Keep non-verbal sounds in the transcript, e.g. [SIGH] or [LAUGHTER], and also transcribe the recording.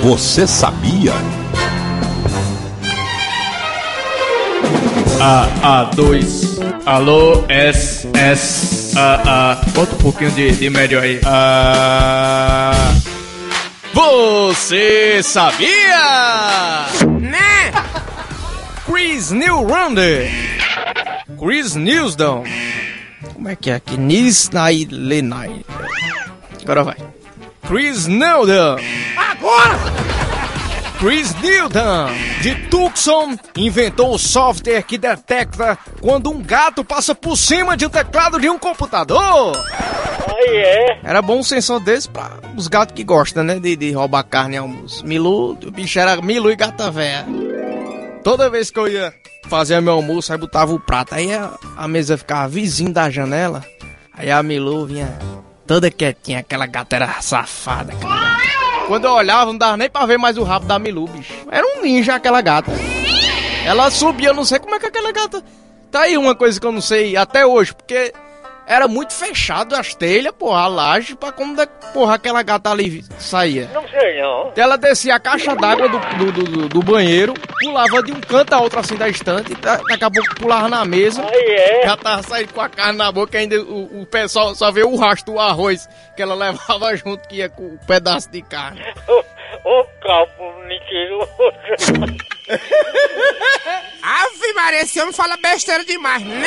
Você sabia? A, A2. Alô, S, S, A, A. Bota um pouquinho de, de médio aí. A. Você sabia? Né? Chris Newlander. Chris Newsdown. Como é que é aqui? Nisnai Lenai. Agora vai. Chris Newdown. Chris Newton, de Tucson, inventou o software que detecta quando um gato passa por cima de um teclado de um computador. Aí é. Era bom um sensor desse pra os gatos que gostam, né? De, de roubar carne e almoço. Milu, o bicho era Milu e gata véia. Toda vez que eu ia fazer meu almoço, aí botava o prato. Aí a, a mesa ficava vizinho da janela. Aí a Milu vinha toda quietinha, aquela gata era safada, cara. Quando eu olhava, não dava nem pra ver mais o rabo da Milu, bicho. Era um ninja aquela gata. Ela subia, eu não sei como é que aquela gata. Tá aí uma coisa que eu não sei até hoje, porque era muito fechado as telhas, porra, a laje, pra como, da- porra, aquela gata ali saía. Não sei não. Ela descia a caixa d'água do, do, do- do banheiro, pulava de um canto a outro assim da estante, e da- daqui a pouco pulava na mesa. Aí é. Já tava saindo com a carne na boca, ainda o, o pessoal só vê o rastro do arroz que ela [LAUGHS] levava junto, que ia com o pedaço de carne. Ô calpo mentiroso. [LAUGHS] Ave Maria, esse homem fala besteira demais, né?